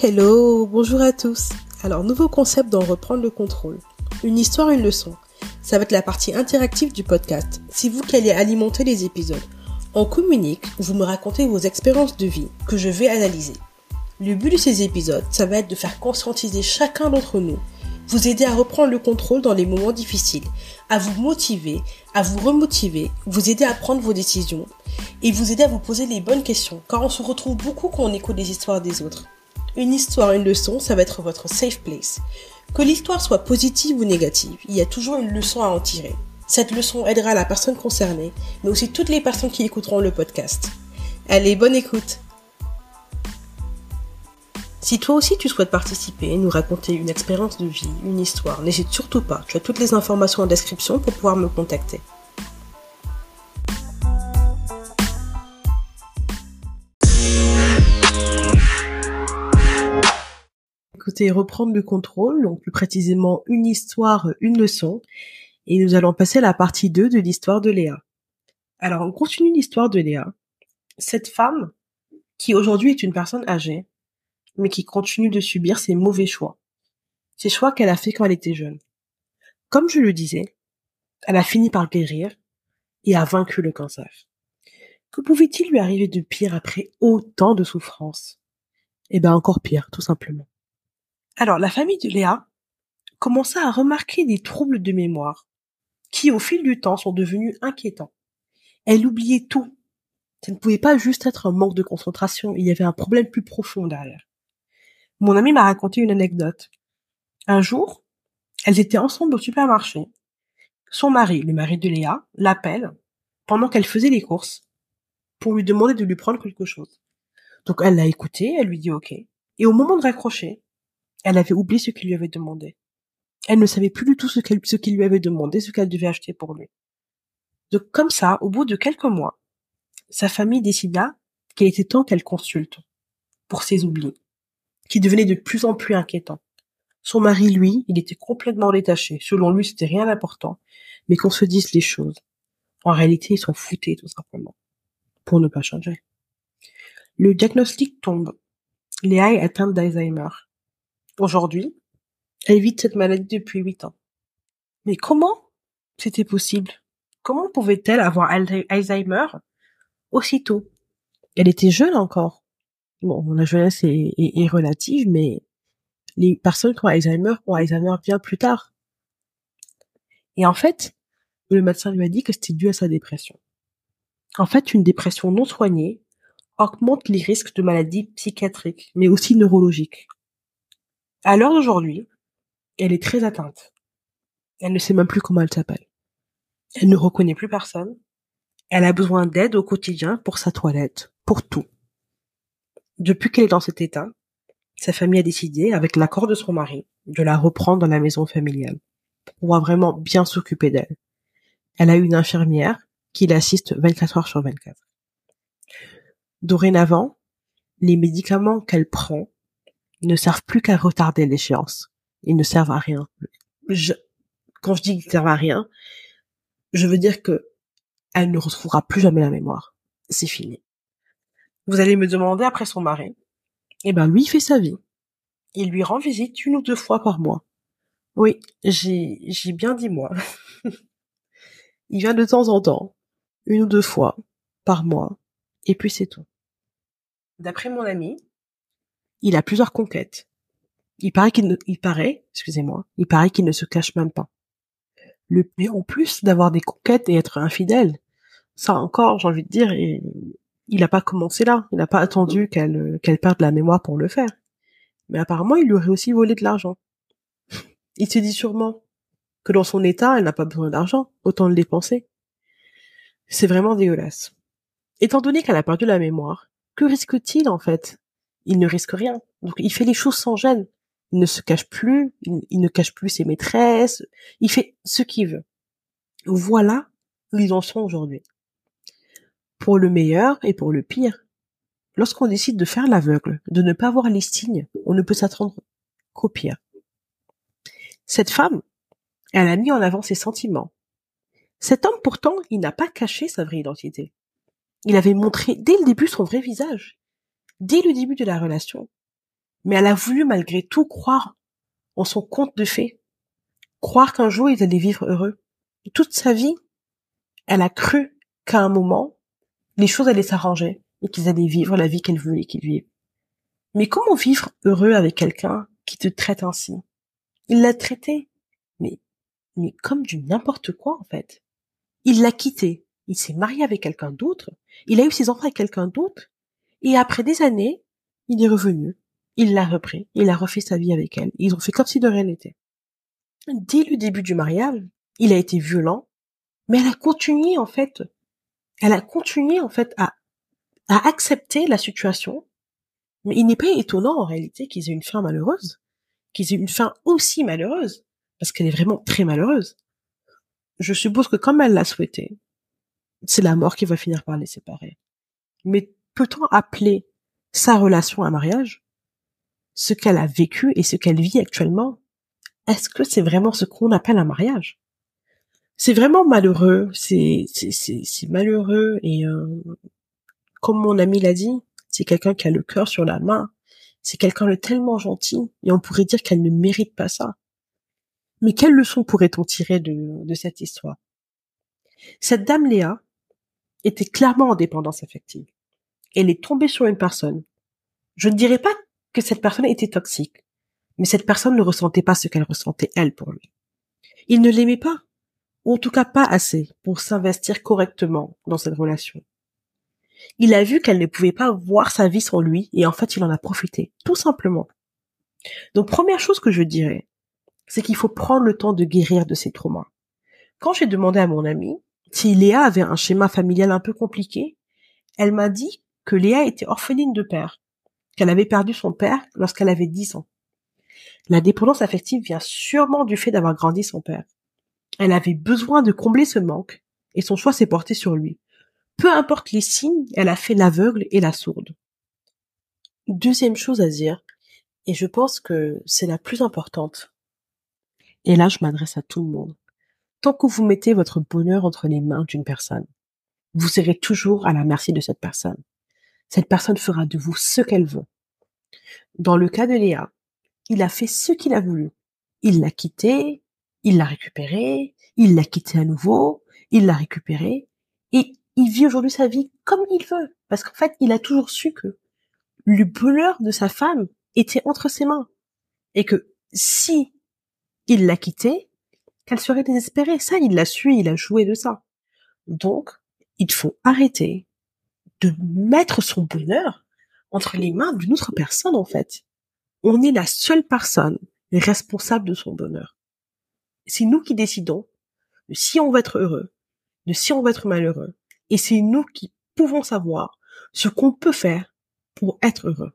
Hello, bonjour à tous. Alors, nouveau concept dans Reprendre le contrôle. Une histoire, une leçon. Ça va être la partie interactive du podcast. C'est vous qui allez alimenter les épisodes. On communique, vous me racontez vos expériences de vie que je vais analyser. Le but de ces épisodes, ça va être de faire conscientiser chacun d'entre nous, vous aider à reprendre le contrôle dans les moments difficiles, à vous motiver, à vous remotiver, vous aider à prendre vos décisions et vous aider à vous poser les bonnes questions, car on se retrouve beaucoup quand on écoute les histoires des autres. Une histoire, une leçon, ça va être votre safe place. Que l'histoire soit positive ou négative, il y a toujours une leçon à en tirer. Cette leçon aidera la personne concernée, mais aussi toutes les personnes qui écouteront le podcast. Allez, bonne écoute Si toi aussi tu souhaites participer, nous raconter une expérience de vie, une histoire, n'hésite surtout pas, tu as toutes les informations en description pour pouvoir me contacter. Écoutez, reprendre le contrôle, donc plus précisément une histoire, une leçon, et nous allons passer à la partie 2 de l'histoire de Léa. Alors, on continue l'histoire de Léa. Cette femme, qui aujourd'hui est une personne âgée, mais qui continue de subir ses mauvais choix. Ces choix qu'elle a fait quand elle était jeune. Comme je le disais, elle a fini par guérir et a vaincu le cancer. Que pouvait-il lui arriver de pire après autant de souffrances? Eh bien encore pire, tout simplement. Alors, la famille de Léa commença à remarquer des troubles de mémoire qui, au fil du temps, sont devenus inquiétants. Elle oubliait tout. Ça ne pouvait pas juste être un manque de concentration, il y avait un problème plus profond derrière. Mon ami m'a raconté une anecdote. Un jour, elles étaient ensemble au supermarché. Son mari, le mari de Léa, l'appelle pendant qu'elle faisait les courses pour lui demander de lui prendre quelque chose. Donc elle l'a écouté, elle lui dit OK. Et au moment de raccrocher, elle avait oublié ce qu'il lui avait demandé. Elle ne savait plus du tout ce qu'il lui avait demandé, ce qu'elle devait acheter pour lui. Donc comme ça, au bout de quelques mois, sa famille décida qu'il était temps qu'elle consulte pour ses oublis, qui devenaient de plus en plus inquiétants. Son mari, lui, il était complètement détaché. Selon lui, c'était rien d'important. Mais qu'on se dise les choses. En réalité, ils s'en foutaient, tout simplement. Pour ne pas changer. Le diagnostic tombe. Léa est atteinte d'Alzheimer. Aujourd'hui, elle vit cette maladie depuis huit ans. Mais comment c'était possible? Comment pouvait-elle avoir Alzheimer aussitôt? Elle était jeune encore. Bon, la jeunesse est, est, relative, mais les personnes qui ont Alzheimer ont Alzheimer bien plus tard. Et en fait, le médecin lui a dit que c'était dû à sa dépression. En fait, une dépression non soignée augmente les risques de maladies psychiatriques, mais aussi neurologiques. À l'heure d'aujourd'hui, elle est très atteinte. Elle ne sait même plus comment elle s'appelle. Elle ne reconnaît plus personne. Elle a besoin d'aide au quotidien pour sa toilette, pour tout. Depuis qu'elle est dans cet état, sa famille a décidé, avec l'accord de son mari, de la reprendre dans la maison familiale, pour vraiment bien s'occuper d'elle. Elle a une infirmière qui l'assiste 24 heures sur 24. Dorénavant, les médicaments qu'elle prend ne servent plus qu'à retarder l'échéance. Ils ne servent à rien. Je, quand je dis qu'ils servent à rien, je veux dire que elle ne retrouvera plus jamais la mémoire. C'est fini. Vous allez me demander après son mari. Eh ben, lui, il fait sa vie. Il lui rend visite une ou deux fois par mois. Oui, j'ai, j'ai bien dit moi. il vient de temps en temps. Une ou deux fois par mois. Et puis c'est tout. D'après mon ami, il a plusieurs conquêtes. Il paraît qu'il ne, il paraît, excusez-moi, il paraît qu'il ne se cache même pas. Le, mais en plus d'avoir des conquêtes et être infidèle, ça encore, j'ai envie de dire, il n'a pas commencé là. Il n'a pas attendu qu'elle, qu'elle perde la mémoire pour le faire. Mais apparemment, il lui aurait aussi volé de l'argent. Il se dit sûrement que dans son état, elle n'a pas besoin d'argent, autant le dépenser. C'est vraiment dégueulasse. Étant donné qu'elle a perdu la mémoire, que risque-t-il en fait? Il ne risque rien. Donc il fait les choses sans gêne. Il ne se cache plus, il, ne cache plus ses maîtresses, il fait ce qu'il veut. Voilà où ils en sont aujourd'hui. Pour le meilleur et pour le pire. Lorsqu'on décide de faire l'aveugle, de ne pas voir les signes, on ne peut s'attendre qu'au pire. Cette femme, elle a mis en avant ses sentiments. Cet homme, pourtant, il n'a pas caché sa vraie identité. Il avait montré dès le début son vrai visage dès le début de la relation. Mais elle a voulu malgré tout croire en son conte de fées. Croire qu'un jour ils allaient vivre heureux. Toute sa vie, elle a cru qu'à un moment, les choses allaient s'arranger et qu'ils allaient vivre la vie qu'elle voulait qu'ils vivent. Mais comment vivre heureux avec quelqu'un qui te traite ainsi? Il l'a traité, mais, mais comme du n'importe quoi en fait. Il l'a quitté, il s'est marié avec quelqu'un d'autre, il a eu ses enfants avec quelqu'un d'autre, et après des années, il est revenu, il l'a repris, il a refait sa vie avec elle. Ils ont fait comme si de rien n'était. Dès le début du mariage, il a été violent, mais elle a continué en fait, elle a continué en fait à, à accepter la situation. Mais il n'est pas étonnant en réalité qu'ils aient une fin malheureuse, qu'ils aient une fin aussi malheureuse, parce qu'elle est vraiment très malheureuse. Je suppose que comme elle l'a souhaité, c'est la mort qui va finir par les séparer. Mais peut-on appeler sa relation un mariage? Ce qu'elle a vécu et ce qu'elle vit actuellement, est-ce que c'est vraiment ce qu'on appelle un mariage? C'est vraiment malheureux, c'est c'est malheureux et euh, comme mon ami l'a dit, c'est quelqu'un qui a le cœur sur la main, c'est quelqu'un de tellement gentil et on pourrait dire qu'elle ne mérite pas ça. Mais quelle leçon pourrait-on tirer de, de cette histoire? Cette dame Léa était clairement en dépendance affective. Elle est tombée sur une personne. Je ne dirais pas que cette personne était toxique, mais cette personne ne ressentait pas ce qu'elle ressentait elle pour lui. Il ne l'aimait pas, ou en tout cas pas assez pour s'investir correctement dans cette relation. Il a vu qu'elle ne pouvait pas voir sa vie sans lui et en fait il en a profité, tout simplement. Donc première chose que je dirais, c'est qu'il faut prendre le temps de guérir de ses traumas. Quand j'ai demandé à mon amie si Léa avait un schéma familial un peu compliqué, elle m'a dit que Léa était orpheline de père, qu'elle avait perdu son père lorsqu'elle avait 10 ans. La dépendance affective vient sûrement du fait d'avoir grandi son père. Elle avait besoin de combler ce manque, et son choix s'est porté sur lui. Peu importe les signes, elle a fait l'aveugle et la sourde. Deuxième chose à dire, et je pense que c'est la plus importante, et là je m'adresse à tout le monde, tant que vous mettez votre bonheur entre les mains d'une personne, vous serez toujours à la merci de cette personne. Cette personne fera de vous ce qu'elle veut. Dans le cas de Léa, il a fait ce qu'il a voulu. Il l'a quitté, il l'a récupéré, il l'a quitté à nouveau, il l'a récupéré, et il vit aujourd'hui sa vie comme il veut. Parce qu'en fait, il a toujours su que le bonheur de sa femme était entre ses mains. Et que si il l'a quitté, qu'elle serait désespérée. Ça, il l'a su, il a joué de ça. Donc, il faut arrêter de mettre son bonheur entre les mains d'une autre personne, en fait. On est la seule personne responsable de son bonheur. C'est nous qui décidons de si on va être heureux, de si on va être malheureux. Et c'est nous qui pouvons savoir ce qu'on peut faire pour être heureux.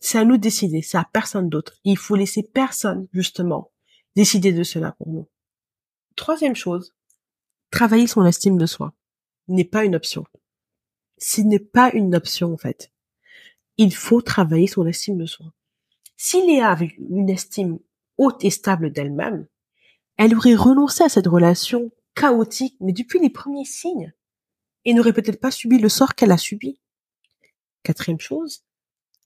C'est à nous de décider, c'est à personne d'autre. Il faut laisser personne, justement, décider de cela pour nous. Troisième chose, travailler son estime de soi n'est pas une option. Ce n'est pas une option, en fait. Il faut travailler son estime de soi. Si Léa avait une estime haute et stable d'elle-même, elle aurait renoncé à cette relation chaotique, mais depuis les premiers signes, et n'aurait peut-être pas subi le sort qu'elle a subi. Quatrième chose,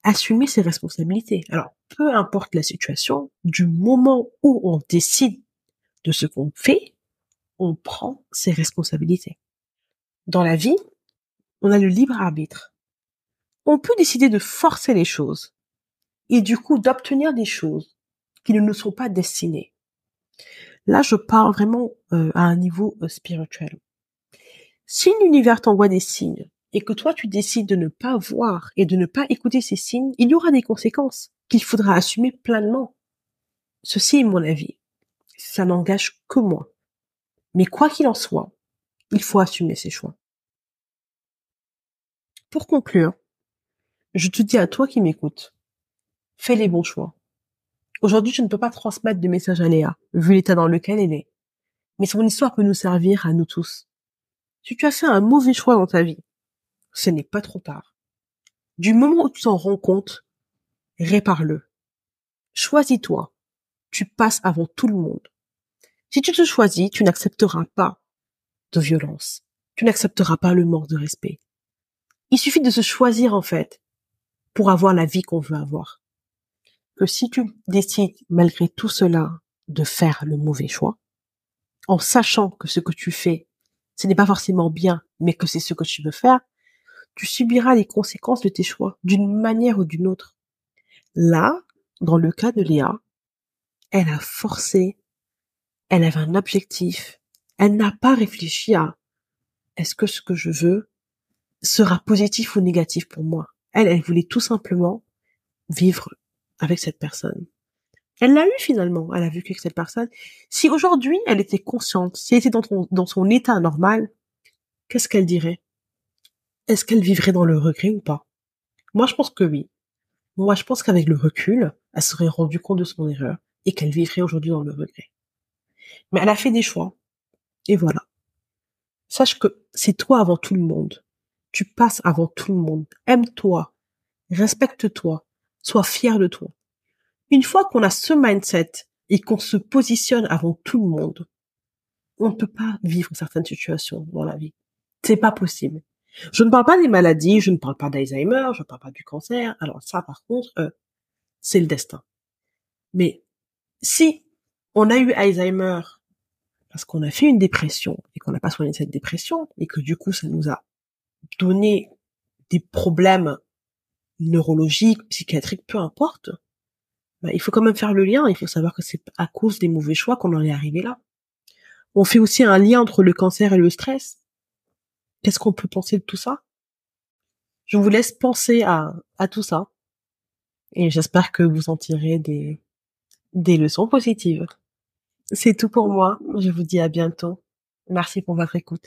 assumer ses responsabilités. Alors, peu importe la situation, du moment où on décide de ce qu'on fait, on prend ses responsabilités. Dans la vie, on a le libre arbitre. On peut décider de forcer les choses et du coup d'obtenir des choses qui ne nous sont pas destinées. Là, je parle vraiment euh, à un niveau euh, spirituel. Si l'univers t'envoie des signes et que toi tu décides de ne pas voir et de ne pas écouter ces signes, il y aura des conséquences qu'il faudra assumer pleinement. Ceci est mon avis. Ça n'engage que moi. Mais quoi qu'il en soit, il faut assumer ses choix. Pour conclure, je te dis à toi qui m'écoutes, fais les bons choix. Aujourd'hui, je ne peux pas transmettre de message à Léa, vu l'état dans lequel elle est. Mais son histoire peut nous servir à nous tous. Si tu as fait un mauvais choix dans ta vie, ce n'est pas trop tard. Du moment où tu t'en rends compte, répare-le. Choisis-toi. Tu passes avant tout le monde. Si tu te choisis, tu n'accepteras pas de violence. Tu n'accepteras pas le manque de respect. Il suffit de se choisir, en fait, pour avoir la vie qu'on veut avoir. que si tu décides, malgré tout cela, de faire le mauvais choix, en sachant que ce que tu fais, ce n'est pas forcément bien, mais que c'est ce que tu veux faire, tu subiras les conséquences de tes choix, d'une manière ou d'une autre. Là, dans le cas de Léa, elle a forcé, elle avait un objectif, elle n'a pas réfléchi à est-ce que ce que je veux sera positif ou négatif pour moi. Elle, elle voulait tout simplement vivre avec cette personne. Elle l'a eu finalement, elle a vécu avec cette personne. Si aujourd'hui elle était consciente, si elle était dans, dans son état normal, qu'est-ce qu'elle dirait? Est-ce qu'elle vivrait dans le regret ou pas? Moi je pense que oui. Moi je pense qu'avec le recul, elle serait rendue compte de son erreur et qu'elle vivrait aujourd'hui dans le regret. Mais elle a fait des choix. Et voilà. Sache que c'est toi avant tout le monde. Tu passes avant tout le monde. Aime-toi. Respecte-toi. Sois fier de toi. Une fois qu'on a ce mindset et qu'on se positionne avant tout le monde, on ne peut pas vivre certaines situations dans la vie. C'est pas possible. Je ne parle pas des maladies, je ne parle pas d'Alzheimer, je ne parle pas du cancer. Alors ça, par contre, euh, c'est le destin. Mais si on a eu Alzheimer parce qu'on a fait une dépression et qu'on n'a pas soigné cette dépression et que du coup ça nous a donné des problèmes neurologiques, psychiatriques, peu importe, bah, il faut quand même faire le lien. Il faut savoir que c'est à cause des mauvais choix qu'on en est arrivé là. On fait aussi un lien entre le cancer et le stress. Qu'est-ce qu'on peut penser de tout ça? Je vous laisse penser à, tout ça. Et j'espère que vous en tirez des leçons positives. C'est tout pour moi. Je vous dis à bientôt. Merci pour votre écoute.